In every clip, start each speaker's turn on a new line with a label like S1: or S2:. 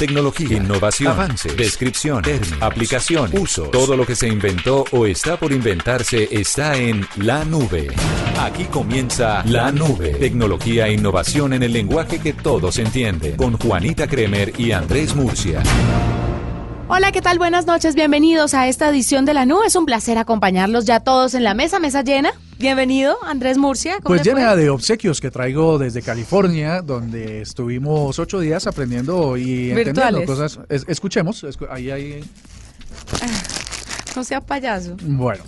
S1: Tecnología, innovación, avances, descripción, términos, aplicación, uso. Todo lo que se inventó o está por inventarse está en la nube. Aquí comienza La Nube. Tecnología e innovación en el lenguaje que todos entienden. Con Juanita Kremer y Andrés Murcia.
S2: Hola, ¿qué tal? Buenas noches, bienvenidos a esta edición de La Nube. Es un placer acompañarlos ya todos en la mesa, mesa llena. Bienvenido, Andrés Murcia. ¿cómo
S3: Pues
S2: fue?
S3: llena de obsequios que traigo desde California, donde estuvimos ocho días aprendiendo y entendiendo
S2: Virtuales.
S3: cosas. Es- escuchemos, escu- ahí hay...
S2: No sea payaso.
S3: Bueno,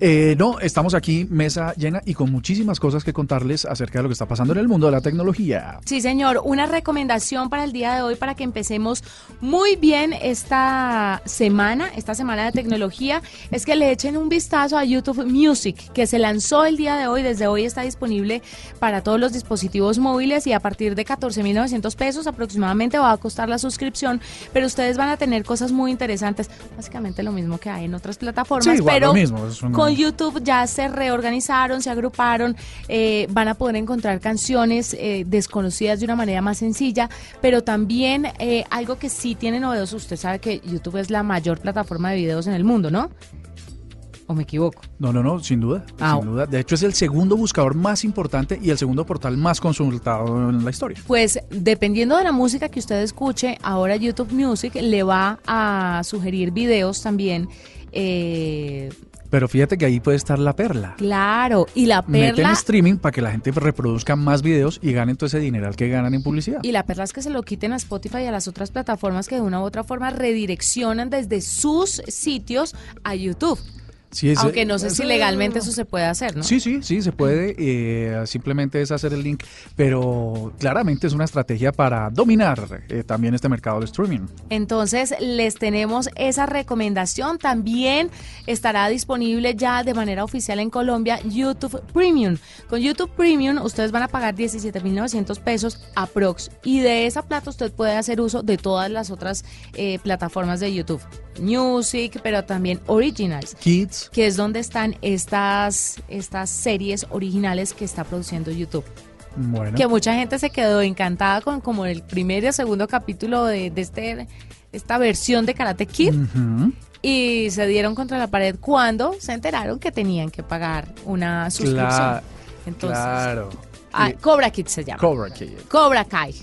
S3: eh, no, estamos aquí, mesa llena y con muchísimas cosas que contarles acerca de lo que está pasando en el mundo de la tecnología.
S2: Sí, señor. Una recomendación para el día de hoy para que empecemos muy bien esta semana, esta semana de tecnología, es que le echen un vistazo a YouTube Music, que se lanzó el día de hoy. Desde hoy está disponible para todos los dispositivos móviles y a partir de 14.900 pesos aproximadamente va a costar la suscripción. Pero ustedes van a tener cosas muy interesantes, básicamente lo mismo que hay en otras plataformas.
S3: Sí, igual,
S2: pero
S3: lo mismo, es un-
S2: con YouTube ya se reorganizaron, se agruparon, eh, van a poder encontrar canciones eh, desconocidas de una manera más sencilla, pero también eh, algo que sí tiene novedoso, usted sabe que YouTube es la mayor plataforma de videos en el mundo, ¿no? ¿O me equivoco?
S3: No, no, no, sin duda,
S2: Ah.
S3: sin duda. De hecho, es el segundo buscador más importante y el segundo portal más consultado en la historia.
S2: Pues dependiendo de la música que usted escuche, ahora YouTube Music le va a sugerir videos también. Eh,
S3: Pero fíjate que ahí puede estar la perla.
S2: claro, y la
S3: Meten
S2: perla...
S3: streaming para que la gente reproduzca más videos y ganen todo ese dineral que ganan en publicidad.
S2: Y la perla es que se lo quiten a Spotify y a las otras plataformas que de una u otra forma redireccionan desde sus sitios a YouTube.
S3: Sí, es-
S2: Aunque no sé si legalmente eso se puede hacer, ¿no?
S3: Sí, sí, sí, se puede. eh, simplemente es hacer el link, pero claramente es una estrategia para dominar eh, también este mercado de streaming.
S2: Entonces les tenemos esa recomendación. También estará disponible ya de manera oficial en Colombia YouTube Premium. Con YouTube Premium ustedes van a pagar 17.900 pesos aprox. Y de esa plata usted puede hacer uso de todas las otras eh, plataformas de YouTube. Music, pero también Originals.
S3: Kids,
S2: que es donde están estas, estas series originales que está produciendo YouTube.
S3: bueno.
S2: Que mucha gente se quedó encantada con como el primer y el segundo capítulo de, de este, esta versión de Karate Kid y se dieron contra la pared cuando se enteraron que tenían que pagar una suscripción.
S3: Cla-
S2: Entonces,
S3: claro.
S2: Ah, Cobra Kid se llama.
S3: Cobra Kid.
S2: Cobra Kai.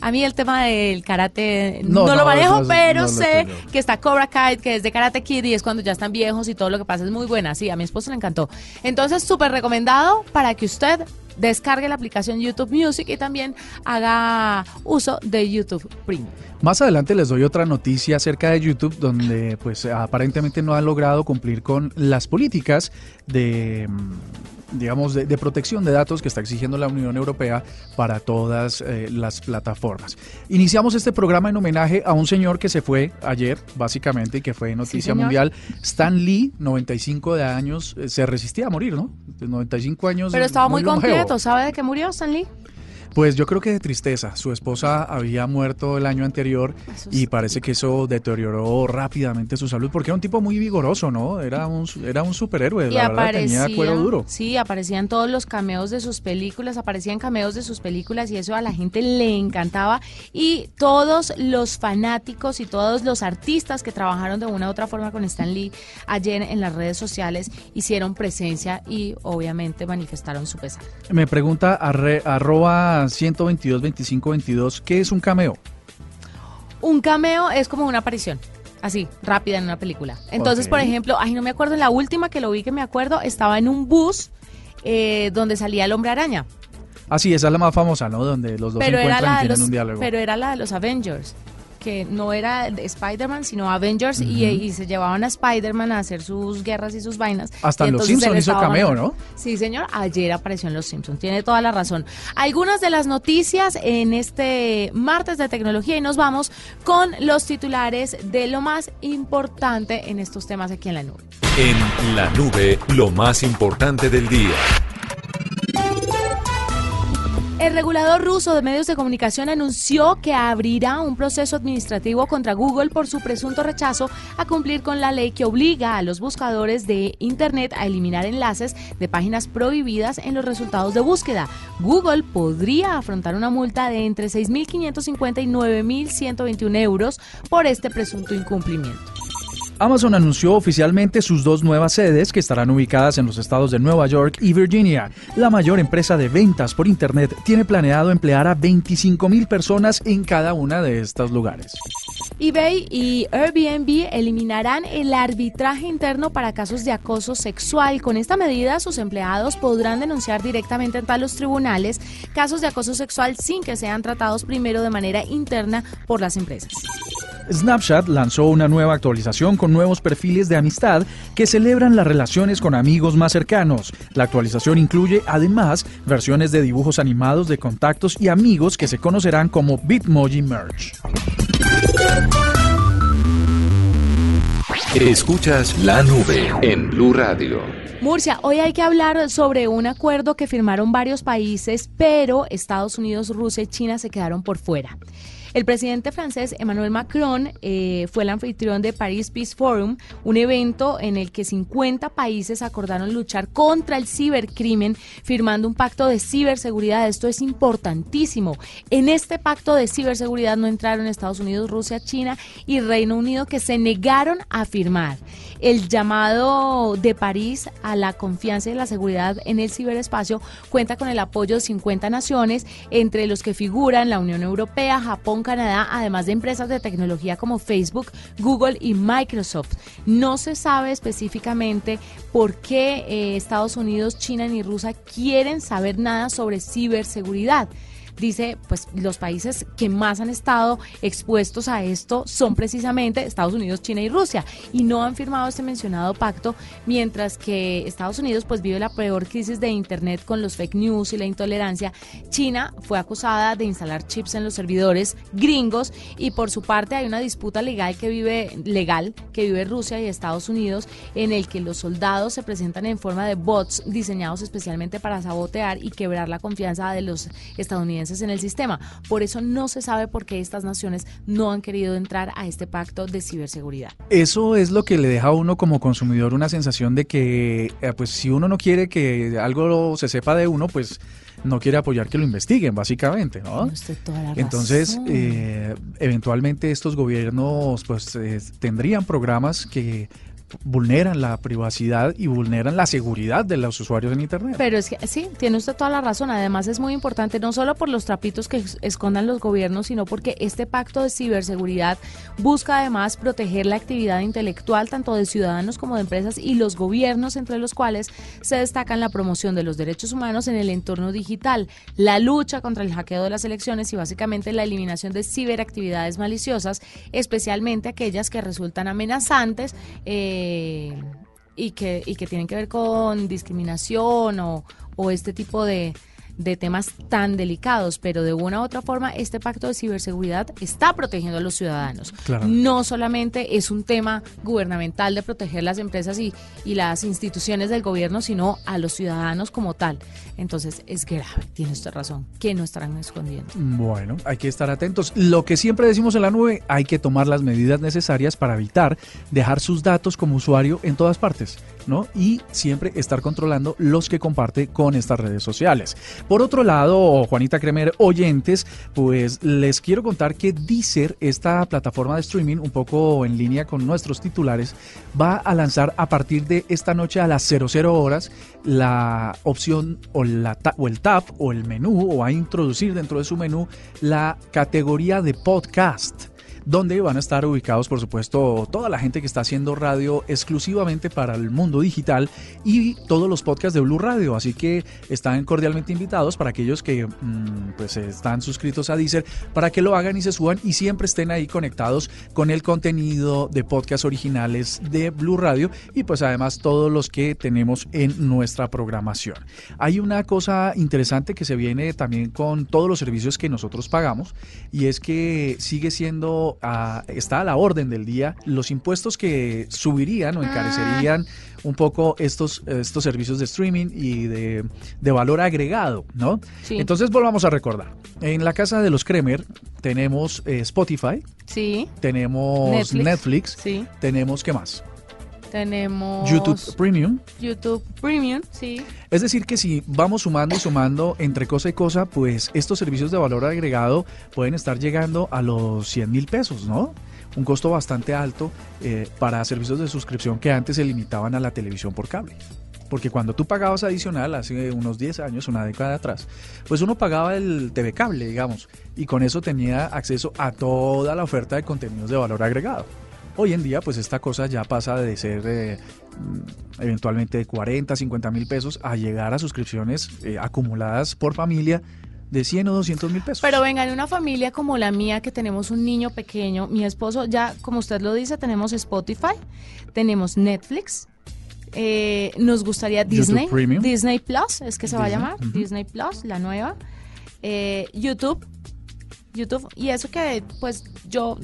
S2: A mí el tema del karate no,
S3: No,
S2: lo manejo, pero sé que está Cobra Kai, que es de Karate Kid y es cuando ya están viejos y todo lo que pasa es muy buena. Sí, a mi esposo le encantó. Entonces, súper recomendado para que usted descargue la aplicación YouTube Music y también haga uso de YouTube Premium.
S3: Más adelante les doy otra noticia acerca de YouTube donde pues aparentemente no han logrado cumplir con las políticas de mm, digamos de, de protección de datos que está exigiendo la Unión Europea para todas eh, las plataformas. Iniciamos este programa en homenaje a un señor que se fue ayer básicamente y que fue noticia mundial, Stan Lee, 95 de años, eh, se resistía a morir, ¿no? De 95 años.
S2: Pero estaba muy,
S3: longevo.
S2: completo. ¿Sabe de qué murió Stanley?
S3: Pues yo creo que de tristeza. Su esposa había muerto el año anterior y parece que eso deterioró rápidamente su salud porque era un tipo muy vigoroso, ¿no? Era un, era un superhéroe,
S2: Y
S3: la verdad tenía cuero duro.
S2: Sí, aparecían todos los cameos de sus películas, aparecían cameos de sus películas y eso a la gente le encantaba. Y todos los fanáticos y todos los artistas que trabajaron de una u otra forma con Stan Lee ayer en las redes sociales hicieron presencia y obviamente manifestaron su pesar.
S3: Me pregunta arre- arroba 122 25 22, ¿qué es un cameo?
S2: Un cameo es como una aparición. Así, rápida en una película. Entonces, por ejemplo, ay, no me acuerdo, en la última que lo vi que me acuerdo, estaba en un bus eh, donde salía el hombre araña.
S3: Ah, sí, esa es la más famosa, ¿no? Donde los dos
S2: pero
S3: se
S2: era
S3: encuentran
S2: la
S3: y tienen
S2: los
S3: un diálogo.
S2: pero era la de los Avengers que no era de Spider-Man sino Avengers y, y se llevaban a Spider-Man a hacer sus guerras y sus vainas
S3: Hasta en Los
S2: entonces
S3: Simpson
S2: él
S3: hizo cameo,
S2: mandando-
S3: ¿no?
S2: Sí, señor, ayer apareció en Los Simpsons, tiene toda la razón. Algunas de las noticias en este martes de tecnología y nos vamos con los titulares de lo más importante en estos temas aquí en la nube.
S1: En la nube, lo más importante del día.
S2: El regulador ruso de medios de comunicación anunció que abrirá un proceso administrativo contra Google por su presunto rechazo a cumplir con la ley que obliga a los buscadores de Internet a eliminar enlaces de páginas prohibidas en los resultados de búsqueda. Google podría afrontar una multa de entre 6.550 y 9.121 euros por este presunto incumplimiento.
S3: Amazon anunció oficialmente sus dos nuevas sedes que estarán ubicadas en los estados de Nueva York y Virginia. La mayor empresa de ventas por Internet tiene planeado emplear a 25 mil personas en cada una de estos lugares.
S2: eBay y Airbnb eliminarán el arbitraje interno para casos de acoso sexual. Con esta medida, sus empleados podrán denunciar directamente ante los tribunales casos de acoso sexual sin que sean tratados primero de manera interna por las empresas.
S3: Snapchat lanzó una nueva actualización con nuevos perfiles de amistad que celebran las relaciones con amigos más cercanos. La actualización incluye además versiones de dibujos animados de contactos y amigos que se conocerán como Bitmoji Merge.
S1: Escuchas la nube en Blue Radio.
S2: Murcia, hoy hay que hablar sobre un acuerdo que firmaron varios países, pero Estados Unidos, Rusia y China se quedaron por fuera. El presidente francés Emmanuel Macron eh, fue el anfitrión de Paris Peace Forum, un evento en el que 50 países acordaron luchar contra el cibercrimen, firmando un pacto de ciberseguridad. Esto es importantísimo. En este pacto de ciberseguridad no entraron Estados Unidos, Rusia, China y Reino Unido, que se negaron a firmar. El llamado de París a la confianza y la seguridad en el ciberespacio cuenta con el apoyo de 50 naciones, entre los que figuran la Unión Europea, Japón, Canadá, además de empresas de tecnología como Facebook, Google y Microsoft. No se sabe específicamente por qué eh, Estados Unidos, China ni Rusia quieren saber nada sobre ciberseguridad dice, pues los países que más han estado expuestos a esto son precisamente Estados Unidos, China y Rusia y no han firmado este mencionado pacto, mientras que Estados Unidos pues vive la peor crisis de internet con los fake news y la intolerancia. China fue acusada de instalar chips en los servidores gringos y por su parte hay una disputa legal que vive legal que vive Rusia y Estados Unidos en el que los soldados se presentan en forma de bots diseñados especialmente para sabotear y quebrar la confianza de los estadounidenses en el sistema. Por eso no se sabe por qué estas naciones no han querido entrar a este pacto de ciberseguridad.
S3: Eso es lo que le deja a uno como consumidor una sensación de que, eh, pues si uno no quiere que algo se sepa de uno, pues no quiere apoyar que lo investiguen, básicamente, ¿no? Entonces, eh, eventualmente estos gobiernos pues eh, tendrían programas que vulneran la privacidad y vulneran la seguridad de los usuarios en Internet.
S2: Pero es que sí, tiene usted toda la razón. Además es muy importante no solo por los trapitos que escondan los gobiernos, sino porque este pacto de ciberseguridad busca además proteger la actividad intelectual tanto de ciudadanos como de empresas y los gobiernos, entre los cuales se destacan la promoción de los derechos humanos en el entorno digital, la lucha contra el hackeo de las elecciones y básicamente la eliminación de ciberactividades maliciosas, especialmente aquellas que resultan amenazantes. Eh, y, que, y que tienen que ver con discriminación o, o este tipo de, de temas tan delicados, pero de una u otra forma este pacto de ciberseguridad está protegiendo a los ciudadanos. No solamente es un tema gubernamental de proteger las empresas y, y las instituciones del gobierno, sino a los ciudadanos como tal. Entonces es grave, tiene usted razón, que no estarán escondiendo.
S3: Bueno, hay que estar atentos. Lo que siempre decimos en la nube, hay que tomar las medidas necesarias para evitar dejar sus datos como usuario en todas partes, Y siempre estar controlando los que comparte con estas redes sociales. Por otro lado, Juanita Kremer, oyentes, pues les quiero contar que Deezer, esta plataforma de streaming, un poco en línea con nuestros titulares, va a lanzar a partir de esta noche a las 00 horas la opción o, la, o el tab o el menú o a introducir dentro de su menú la categoría de podcast donde van a estar ubicados, por supuesto, toda la gente que está haciendo radio exclusivamente para el mundo digital y todos los podcasts de Blue Radio. Así que están cordialmente invitados para aquellos que mm, pues están suscritos a Deezer para que lo hagan y se suban y siempre estén ahí conectados con el contenido de podcasts originales de Blue Radio y pues además todos los que tenemos en nuestra programación. Hay una cosa interesante que se viene también con todos los servicios que nosotros pagamos y es que sigue siendo está a la orden del día los impuestos que subirían o
S2: Ah.
S3: encarecerían un poco estos, estos servicios de streaming y de, de valor agregado, ¿no?
S2: Sí.
S3: Entonces volvamos a recordar. En la casa de los Kremer tenemos eh, Spotify,
S2: Sí,
S3: tenemos
S2: Netflix.
S3: Netflix,
S2: sí.
S3: tenemos, ¿qué más?
S2: Tenemos
S3: YouTube Premium.
S2: YouTube Premium, sí.
S3: Es decir, que si vamos sumando y sumando entre cosa y cosa, pues estos servicios de valor agregado pueden estar llegando a los 100 mil pesos, ¿no? Un costo bastante alto eh, para servicios de suscripción que antes se limitaban a la televisión por cable. Porque cuando tú pagabas adicional hace unos 10 años, una década atrás, pues uno pagaba el TV cable, digamos, y con eso tenía acceso a toda la oferta de contenidos de valor agregado. Hoy en día, pues esta cosa ya pasa de ser eh, eventualmente de 40, 50 mil pesos a llegar a suscripciones eh, acumuladas por familia de 100 o 200 mil pesos.
S2: Pero venga, en una familia como la mía, que tenemos un niño pequeño, mi esposo, ya como usted lo dice, tenemos Spotify, tenemos Netflix, eh, nos gustaría Disney. Disney Plus, es que se va a llamar. Disney Plus, la nueva, eh, YouTube, YouTube, y eso que pues yo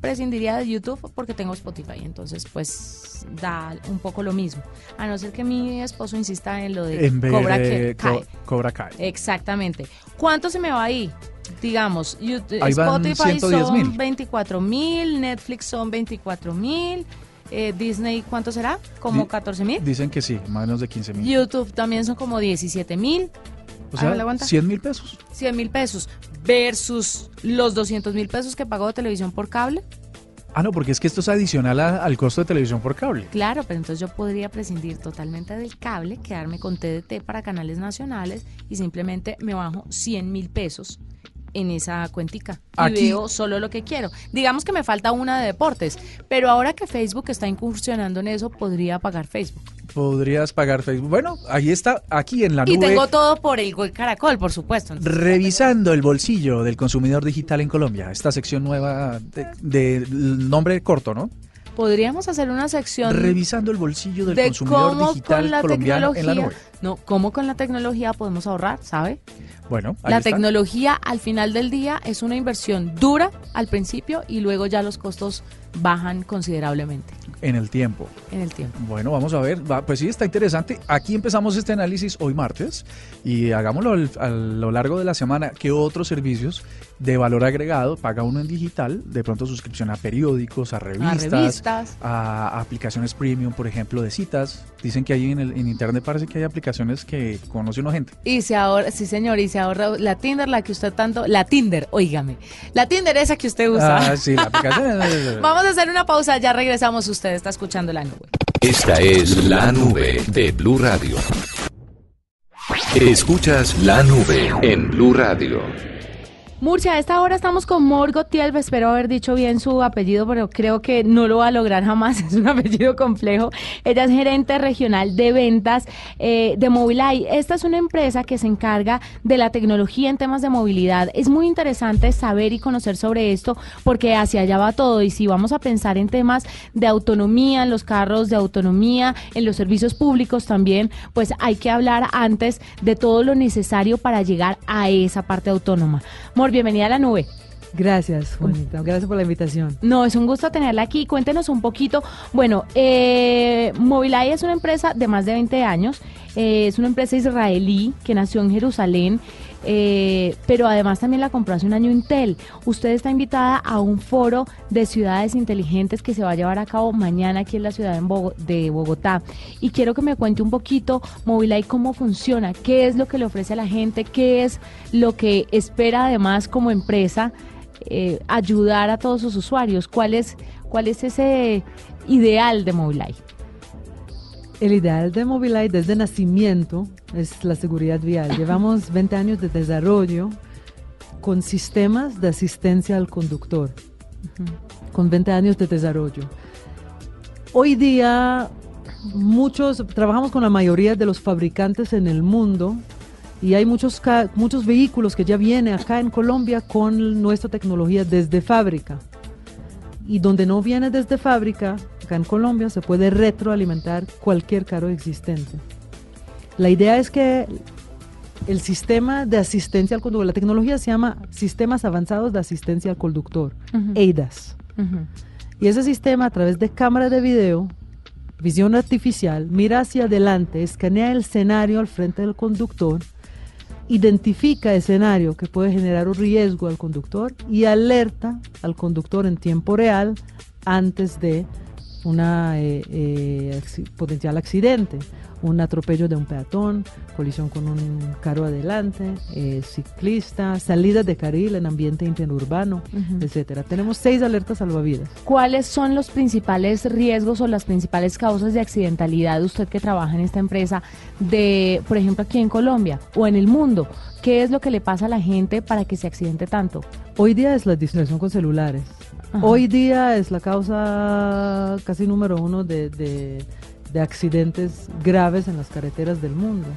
S2: prescindiría de YouTube porque tengo Spotify, entonces pues da un poco lo mismo, a no ser que mi esposo insista en lo de
S3: en vez
S2: Cobra
S3: de
S2: Kai.
S3: Co- Cobra Kai.
S2: Exactamente. ¿Cuánto se me va ahí? Digamos, YouTube-
S3: Ahí
S2: Spotify
S3: 110 mil.
S2: son 24 mil, Netflix son 24 mil, eh, Disney, ¿cuánto será? Como
S3: Di-
S2: 14 mil.
S3: Dicen que sí, menos de 15 mil.
S2: YouTube también son como 17 mil,
S3: O sea,
S2: aguanta.
S3: 100 mil pesos.
S2: 100 mil pesos versus los 200 mil pesos que pago de televisión por cable.
S3: Ah, no, porque es que esto es adicional a- al costo de televisión por cable.
S2: Claro, pero entonces yo podría prescindir totalmente del cable, quedarme con TDT para canales nacionales y simplemente me bajo 100 mil pesos en esa cuentica y
S3: Aquí-
S2: veo solo lo que quiero. Digamos que me falta una de deportes, pero ahora que Facebook está incursionando en eso, podría pagar Facebook.
S3: Podrías pagar Facebook. Bueno, ahí está, aquí en la
S2: Y
S3: nube.
S2: tengo todo por el Caracol, por supuesto.
S3: Revisando el bolsillo del consumidor digital en Colombia, esta sección nueva de, de nombre corto, ¿no?
S2: Podríamos hacer una sección
S3: Revisando el bolsillo del
S2: de
S3: consumidor
S2: cómo
S3: digital
S2: con la
S3: colombiano
S2: tecnología,
S3: en la nube.
S2: no, cómo con la tecnología podemos ahorrar, ¿sabe?
S3: Bueno, ahí
S2: La
S3: está.
S2: tecnología al final del día es una inversión dura al principio y luego ya los costos bajan considerablemente
S3: en el tiempo.
S2: en el tiempo.
S3: Bueno, vamos a ver. Va, pues sí, está interesante. Aquí empezamos este análisis hoy martes y hagámoslo a lo largo de la semana. ¿Qué otros servicios de valor agregado paga uno en digital? De pronto suscripción a periódicos, a revistas,
S2: revistas.
S3: a aplicaciones premium, por ejemplo, de citas. Dicen que hay en, el, en internet parece que hay aplicaciones que conoce uno gente.
S2: Y se ahorra, sí señor, y se ahorra la Tinder, la que usted tanto, la Tinder, óigame, la Tinder esa que usted usa.
S3: Ah, sí, la aplicación.
S2: Vamos hacer una pausa, ya regresamos, usted está escuchando la nube.
S1: Esta es la nube de Blue Radio. Escuchas la nube en Blue Radio.
S2: Murcia, a esta hora estamos con Morgot Tielbe, espero haber dicho bien su apellido, pero creo que no lo va a lograr jamás, es un apellido complejo. Ella es gerente regional de ventas eh, de Mobileye. Esta es una empresa que se encarga de la tecnología en temas de movilidad. Es muy interesante saber y conocer sobre esto porque hacia allá va todo y si vamos a pensar en temas de autonomía, en los carros de autonomía, en los servicios públicos también, pues hay que hablar antes de todo lo necesario para llegar a esa parte autónoma. Bienvenida a la nube.
S4: Gracias, Juanita. Gracias por la invitación.
S2: No, es un gusto tenerla aquí. Cuéntenos un poquito. Bueno, eh, Mobileye es una empresa de más de 20 años. Eh, es una empresa israelí que nació en Jerusalén, eh, pero además también la compró hace un año Intel. Usted está invitada a un foro de ciudades inteligentes que se va a llevar a cabo mañana aquí en la ciudad de Bogotá. Y quiero que me cuente un poquito, Mobileye, cómo funciona, qué es lo que le ofrece a la gente, qué es lo que espera además como empresa eh, ayudar a todos sus usuarios. ¿Cuál es, cuál es ese ideal de Mobileye?
S4: El ideal de Mobileye desde nacimiento es la seguridad vial. Llevamos 20 años de desarrollo con sistemas de asistencia al conductor, con 20 años de desarrollo. Hoy día muchos trabajamos con la mayoría de los fabricantes en el mundo y hay muchos muchos vehículos que ya vienen acá en Colombia con nuestra tecnología desde fábrica. Y donde no viene desde fábrica, acá en Colombia se puede retroalimentar cualquier carro existente. La idea es que el sistema de asistencia al conductor. La tecnología se llama Sistemas Avanzados de Asistencia al Conductor, EIDAS. Y ese sistema, a través de cámara de video, visión artificial, mira hacia adelante, escanea el escenario al frente del conductor, identifica escenario que puede generar un riesgo al conductor y alerta al conductor en tiempo real antes de una eh, eh, potencial accidente un atropello de un peatón, colisión con un carro adelante, eh, ciclista, salida de carril en ambiente interurbano, etcétera. Tenemos seis alertas salvavidas.
S2: ¿Cuáles son los principales riesgos o las principales causas de accidentalidad usted que trabaja en esta empresa de, por ejemplo, aquí en Colombia o en el mundo? ¿Qué es lo que le pasa a la gente para que se accidente tanto?
S4: Hoy día es la distracción con celulares. Hoy día es la causa casi número uno de de accidentes graves en las carreteras del mundo.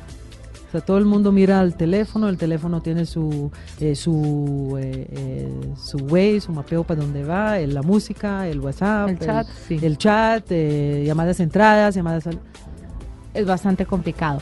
S4: O sea, todo el mundo mira al teléfono, el teléfono tiene su eh, su eh, eh, su way, su mapeo para dónde va, la música, el WhatsApp,
S2: el chat,
S4: el chat llamadas entradas, llamadas al...
S2: Es bastante complicado.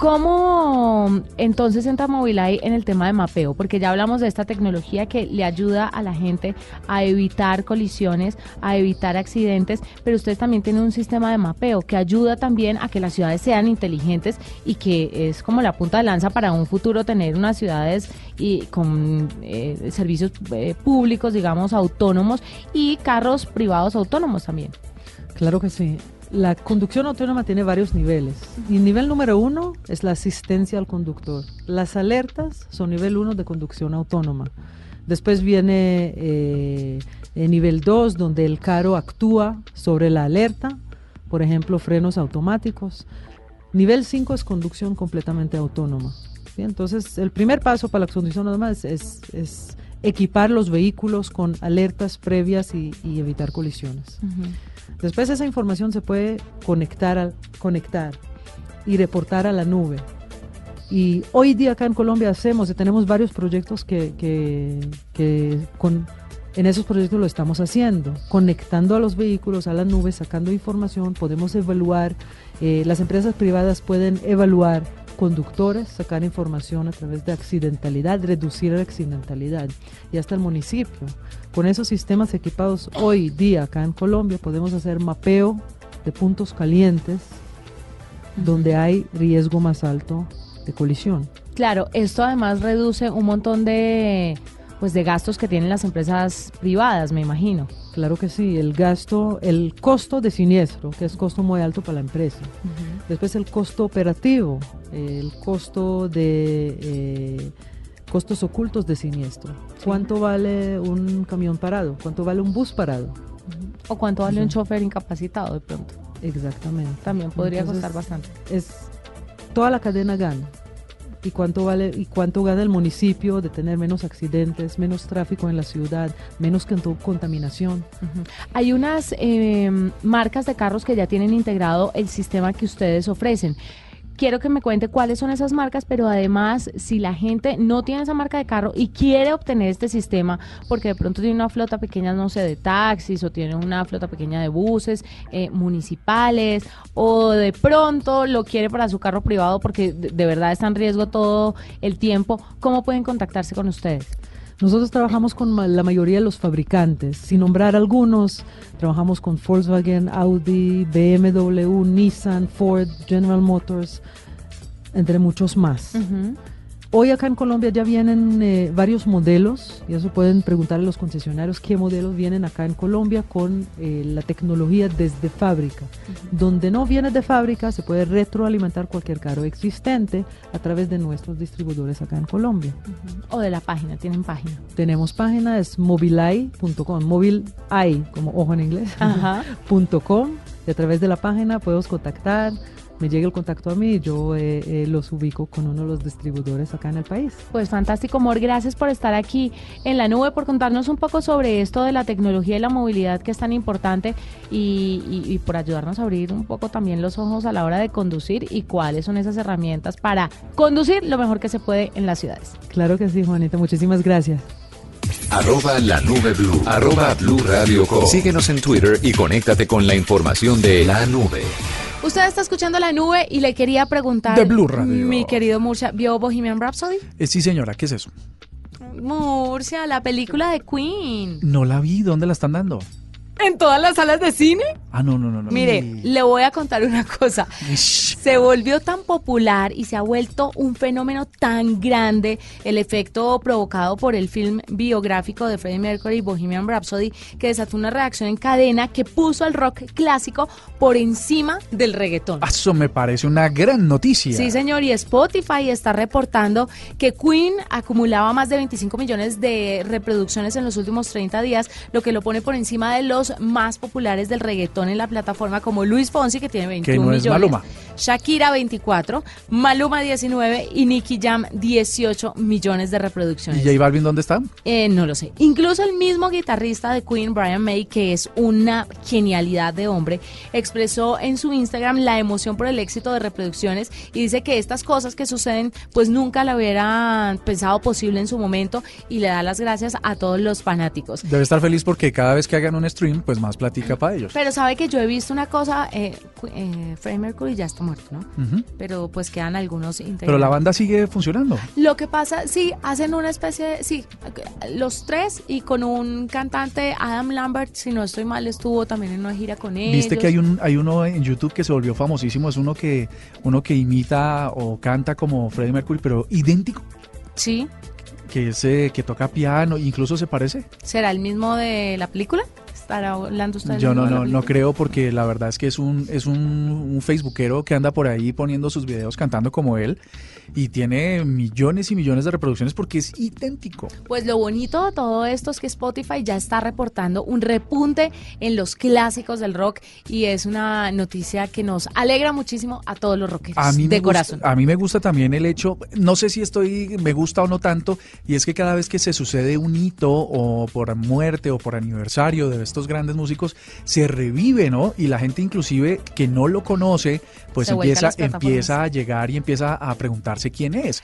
S2: ¿Cómo entonces entra Mobileye en el tema de mapeo? Porque ya hablamos de esta tecnología que le ayuda a la gente a evitar colisiones, a evitar accidentes, pero ustedes también tienen un sistema de mapeo que ayuda también a que las ciudades sean inteligentes y que es como la punta de lanza para un futuro tener unas ciudades y con eh, servicios eh, públicos, digamos, autónomos y carros privados autónomos también.
S4: Claro que sí. La conducción autónoma tiene varios niveles. Y nivel número uno es la asistencia al conductor. Las alertas son nivel uno de conducción autónoma. Después viene eh, el nivel dos, donde el carro actúa sobre la alerta, por ejemplo, frenos automáticos. Nivel 5 es conducción completamente autónoma. Entonces, el primer paso para la conducción autónoma es, equipar los vehículos con alertas previas y, evitar colisiones. Después esa información se puede conectar, conectar y reportar a la nube. Y hoy día acá en Colombia hacemos tenemos varios proyectos que, que, con, en esos proyectos lo estamos haciendo, conectando a los vehículos a la nube, sacando información, podemos evaluar, eh, las empresas privadas pueden evaluar conductores, sacar información a través de accidentalidad, reducir la accidentalidad y hasta el municipio. Con esos sistemas equipados hoy día acá en Colombia podemos hacer mapeo de puntos calientes donde hay riesgo más alto de colisión.
S2: Claro, esto además reduce un montón de pues de gastos que tienen las empresas privadas, me imagino.
S4: Claro que sí, el gasto, el costo de siniestro, que es costo muy alto para la empresa. Después el costo operativo, el costo de eh, costos ocultos de siniestro. ¿Cuánto vale un camión parado? ¿Cuánto vale un bus parado?
S2: ¿O cuánto vale un chofer incapacitado de pronto?
S4: Exactamente.
S2: También podría costar bastante.
S4: Es toda la cadena gana y cuánto vale y cuánto gana el municipio de tener menos accidentes, menos tráfico en la ciudad, menos contaminación.
S2: Hay unas em, marcas de carros que ya tienen integrado el sistema que ustedes ofrecen quiero que me cuente cuáles son esas marcas, pero además, si la gente no tiene esa marca de carro y quiere obtener este sistema, porque de pronto tiene una flota pequeña, no sé, de taxis o tiene una flota pequeña de buses eh, municipales o de pronto lo quiere para su carro privado porque de verdad está en riesgo todo el tiempo, ¿cómo pueden contactarse con ustedes?
S4: Nosotros trabajamos con la mayoría de los fabricantes, sin nombrar algunos, trabajamos con Volkswagen, Audi, BMW, Nissan, Ford, General Motors, entre muchos más. Hoy acá en Colombia ya vienen eh, varios modelos, y eso pueden preguntarle a los concesionarios qué modelos vienen acá en Colombia con eh, la tecnología desde fábrica. Donde no viene de fábrica se puede retroalimentar cualquier carro existente a través de nuestros distribuidores acá en Colombia.
S2: O de la página, tienen página.
S4: Tenemos página, es mobilai.com, mobilai como ojo en inglés, .com, y a través de la página podemos contactar me llegue el contacto a mí y yo eh, eh, los ubico con uno de los distribuidores acá en el país.
S2: Pues fantástico, Mor. Gracias por estar aquí en la nube, por contarnos un poco sobre esto de la tecnología y la movilidad que es tan importante y, por ayudarnos a abrir un poco también los ojos a la hora de conducir y cuáles son esas herramientas para conducir lo mejor que se puede en las ciudades.
S4: Claro que sí, Juanita. Muchísimas gracias.
S1: Arroba la nube blue. Arroba blue radio Síguenos en Twitter y conéctate con la información de la nube.
S2: Usted está escuchando la nube y le quería preguntar.
S3: De Blue Radio.
S2: Mi querido Murcia, ¿vio Bohemian Rhapsody?
S3: Eh, sí, señora, ¿qué es eso?
S2: Murcia, la película de Queen.
S3: No la vi, ¿dónde la están dando?
S2: ¿En todas las salas de cine?
S3: Ah, no, no, no. no.
S2: Mire,
S3: Y-
S2: le voy a contar una cosa. Se volvió tan popular y se ha vuelto un fenómeno tan grande el efecto provocado por el film biográfico de Freddie Mercury, Bohemian Rhapsody, que desató una reacción en cadena que puso al rock clásico por encima del reggaetón.
S3: Eso me parece una gran noticia.
S2: Sí, señor, y Spotify está reportando que Queen acumulaba más de 25 millones de reproducciones en los últimos 30 días, lo que lo pone por encima de los más populares del reggaetón en la plataforma, como Luis Fonsi, que tiene 21
S3: no es
S2: millones,
S3: Maluma.
S2: Shakira 24, Maluma 19 y Nicky Jam 18 millones de
S3: ¿Y
S2: reproducciones.
S3: J Balvin dónde está?
S2: Eh, no lo sé. Incluso el mismo guitarrista de Queen, Brian May, que es una genialidad de hombre, expresó en su Instagram la emoción por el éxito de reproducciones y dice que estas cosas que suceden pues nunca la hubieran pensado posible en su momento y le da las gracias a todos los fanáticos.
S3: Debe estar feliz porque cada vez que hagan un stream, pues más platica para ellos.
S2: Pero sabe que yo he visto una cosa, eh, eh, Freddie Mercury ya está muerto, ¿no? Pero pues quedan algunos integrantes.
S3: Pero la banda sigue funcionando.
S2: Lo que pasa, sí, hacen una especie de, sí, los tres y con un cantante, Adam Lambert, si no estoy mal, estuvo también en una gira con ellos.
S3: Viste que hay un hay uno en YouTube que se volvió famosísimo, es uno que uno que imita o canta como Freddie Mercury, pero idéntico,
S2: Sí,
S3: que es eh, que toca piano, incluso se parece.
S2: ¿será el mismo de la película? ¿Estará hablando usted
S3: Yo no no no creo porque la verdad es que es un es un, un facebookero que anda por ahí poniendo sus videos cantando como él y tiene millones y millones de reproducciones porque es idéntico.
S2: Pues lo bonito de todo esto es que Spotify ya está reportando un repunte en los clásicos del rock y es una noticia que nos alegra muchísimo a todos los rockeros
S3: A mí,
S2: de corazón.
S3: Gusta, a mí me gusta también el hecho, no sé si estoy, me gusta o no tanto, y es que cada vez que se sucede un hito o por muerte o por aniversario de estos grandes músicos, se revive, ¿no? Y la gente inclusive que no lo conoce, pues
S2: Se vuelca a
S3: empieza, empieza a llegar y empieza a preguntarse quién es.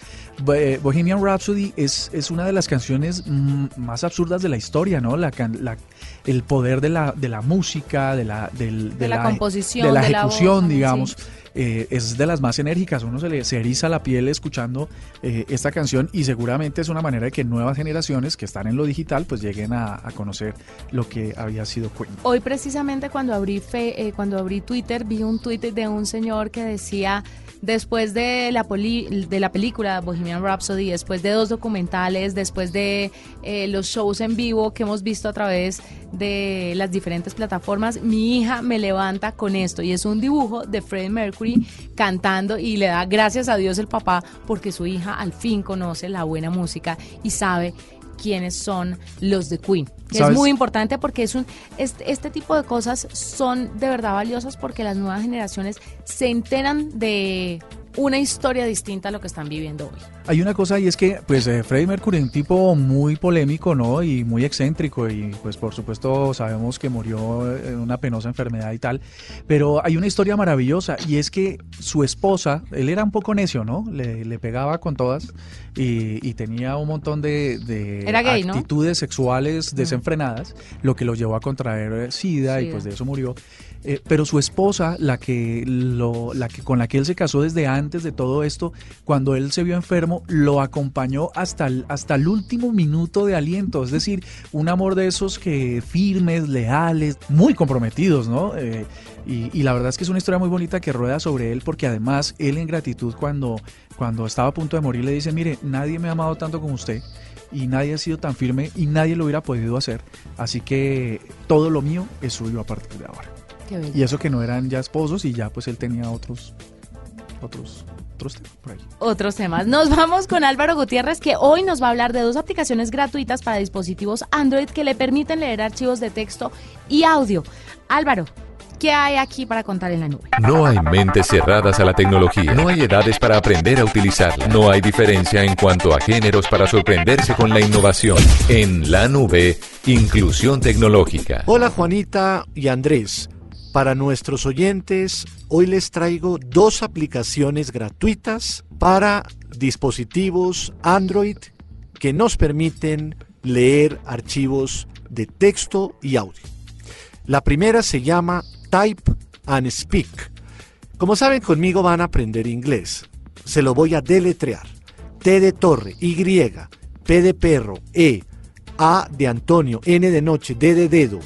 S3: Eh, Bohemian Rhapsody es, es una de las canciones mm, más absurdas de la historia, ¿no? La, la- el poder de la, de la música, de la, del-
S2: De la composición,
S3: de la
S2: de la
S3: ejecución,
S2: voz,
S3: digamos
S2: sí.
S3: eh, es de las más enérgicas. Uno se le se eriza la piel escuchando eh, esta canción y seguramente es una manera de que nuevas generaciones que están en lo digital pues lleguen a, a conocer lo que había sido Queen.
S2: Hoy precisamente cuando abrí fe- eh, cuando abrí Twitter vi un tweet de un señor que decía después de la poli- de la película Bohemian Rhapsody, después de dos documentales, después de eh, los shows en vivo que hemos visto a través de las diferentes plataformas, mi hija me levanta con esto y es un dibujo de Freddie Mercury cantando y le da gracias a Dios el papá porque su hija al fin conoce la buena música y sabe quiénes son los de Queen. Que es muy importante porque es un este, este tipo de cosas son de verdad valiosas porque las nuevas generaciones se enteran de una historia distinta a lo que están viviendo hoy.
S3: Hay una cosa y es que pues eh, Freddie Mercury un tipo muy polémico, ¿no? Y muy excéntrico y pues por supuesto sabemos que murió en una penosa enfermedad y tal, pero hay una historia maravillosa y es que su esposa, él era un poco necio, ¿no? Le, le pegaba con todas y, y tenía un montón de, de
S2: Era gay, ¿no?
S3: actitudes sexuales desenfrenadas, lo que lo llevó a contraer eh, SIDA, y pues de eso murió. Eh, pero su esposa, la que lo, la que con la que él se casó desde antes de todo esto, cuando él se vio enfermo, lo acompañó hasta el, hasta el último minuto de aliento. Es decir, un amor de esos que firmes, leales, muy comprometidos, ¿no? Eh, y, y la verdad es que es una historia muy bonita que rueda sobre él, porque además él en gratitud cuando, cuando estaba a punto de morir le dice, mire, nadie me ha amado tanto como usted y nadie ha sido tan firme y nadie lo hubiera podido hacer. Así que todo lo mío es suyo a partir de ahora. Y eso que no eran ya esposos y ya pues él tenía otros otros otros temas por ahí.
S2: Otros temas. Nos vamos con Álvaro Gutiérrez que hoy nos va a hablar de dos aplicaciones gratuitas para dispositivos Android que le permiten leer archivos de texto y audio. Álvaro, ¿qué hay aquí para contar en la nube?
S1: No hay mentes cerradas a la tecnología. No hay edades para aprender a utilizarla. No hay diferencia en cuanto a géneros para sorprenderse con la innovación. En la nube, inclusión tecnológica.
S5: Hola Juanita y Andrés. Para nuestros oyentes, hoy les traigo dos aplicaciones gratuitas para dispositivos Android que nos permiten leer archivos de texto y audio. La primera se llama Type and Speak. Como saben, conmigo van a aprender inglés. Se lo voy a deletrear. T de torre, Y, P de perro, E, A de Antonio, N de noche, D de dedo,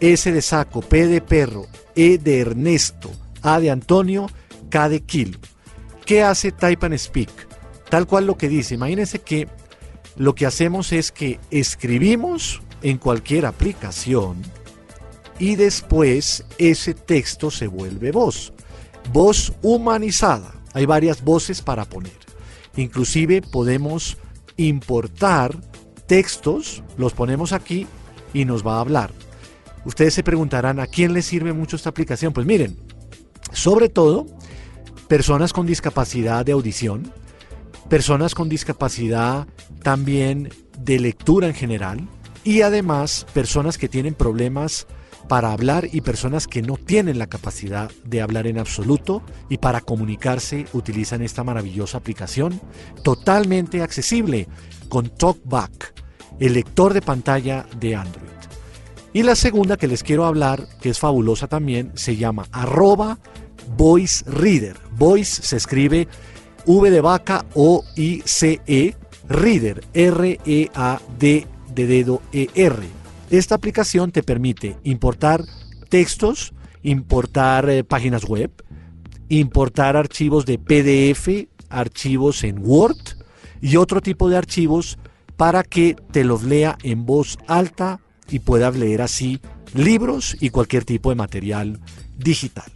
S5: S de saco, P de perro, E de Ernesto, A de Antonio, K de kilo. ¿Qué hace Type and Speak? Tal cual lo que dice. Imagínense que lo que hacemos es que escribimos en cualquier aplicación y después ese texto se vuelve voz. Voz humanizada. Hay varias voces para poner. Inclusive podemos importar textos, los ponemos aquí y nos va a hablar. Ustedes se preguntarán, ¿a quién le sirve mucho esta aplicación? Pues miren, sobre todo personas con discapacidad de audición, personas con discapacidad también de lectura en general y además personas que tienen problemas para hablar y personas que no tienen la capacidad de hablar en absoluto y para comunicarse utilizan esta maravillosa aplicación totalmente accesible con TalkBack, el lector de pantalla de Android. Y la segunda que les quiero hablar, que es fabulosa también, se llama arroba Voice Reader. Voice se escribe V de vaca O I C E Reader R E A D de dedo E R esta aplicación te permite importar textos, importar eh, páginas web, importar archivos de PDF, archivos en Word y otro tipo de archivos para que te los lea en voz alta y puedas leer así libros y cualquier tipo de material digital.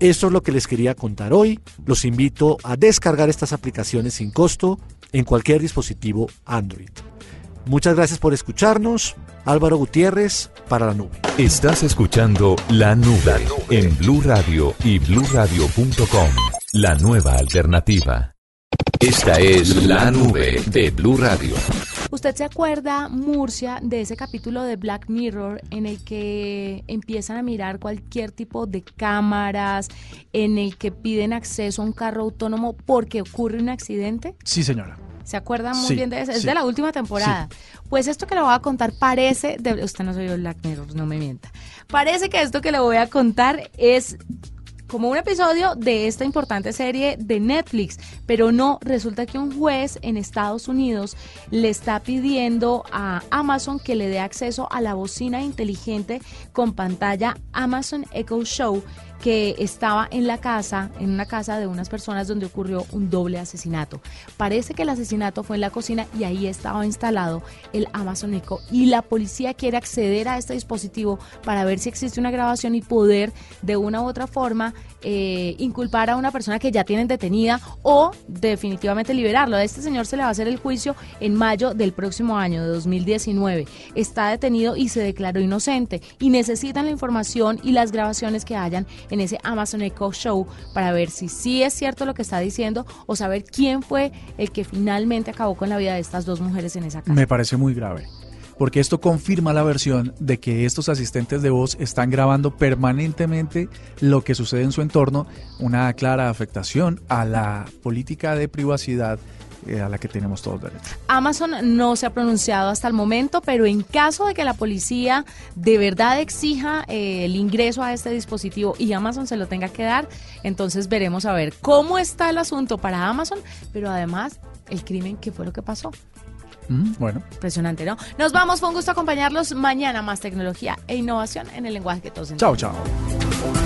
S5: Esto es lo que les quería contar hoy. Los invito a descargar estas aplicaciones sin costo en cualquier dispositivo Android. Muchas gracias por escucharnos. Álvaro Gutiérrez para la nube.
S1: Estás escuchando La Nube, en Blue Radio y bluradio.com. La nueva alternativa. Esta es La Nube de Blue Radio.
S2: ¿Usted se acuerda, Murcia, de ese capítulo de Black Mirror en el que empiezan a mirar cualquier tipo de cámaras, en el que piden acceso a un carro autónomo porque ocurre un accidente?
S3: Sí, señora.
S2: ¿Se acuerdan muy bien de eso? Es de la última temporada. Pues esto que le voy a contar parece, de, usted no soy yo Black Mirror, no me mienta. Parece que esto que le voy a contar es como un episodio de esta importante serie de Netflix, pero no, resulta que un juez en Estados Unidos le está pidiendo a Amazon que le dé acceso a la bocina inteligente con pantalla Amazon Echo Show que estaba en la casa, en una casa de unas personas donde ocurrió un doble asesinato. Parece que el asesinato fue en la cocina y ahí estaba instalado el Amazon Echo y la policía quiere acceder a este dispositivo para ver si existe una grabación y poder de una u otra forma eh, inculpar a una persona que ya tienen detenida o definitivamente liberarlo. A este señor se le va a hacer el juicio en mayo del próximo año, de 2019. Está detenido y se declaró inocente y necesitan la información y las grabaciones que hayan en ese Amazon Echo Show para ver si sí es cierto lo que está diciendo o saber quién fue el que finalmente acabó con la vida de estas dos mujeres en esa casa.
S3: Me parece muy grave porque esto confirma la versión de que estos asistentes de voz están grabando permanentemente lo que sucede en su entorno, una clara afectación a la política de privacidad eh, a la que tenemos todos derecho.
S2: Amazon no se ha pronunciado hasta el momento, pero en caso de que la policía de verdad exija eh, el ingreso a este dispositivo y Amazon se lo tenga que dar, entonces veremos a ver cómo está el asunto para Amazon, pero además el crimen, qué fue lo que pasó.
S3: Mm, bueno.
S2: Impresionante, ¿no? Nos vamos, fue un gusto acompañarlos mañana más tecnología e innovación en el lenguaje que todos
S3: entendemos. Chao, chao.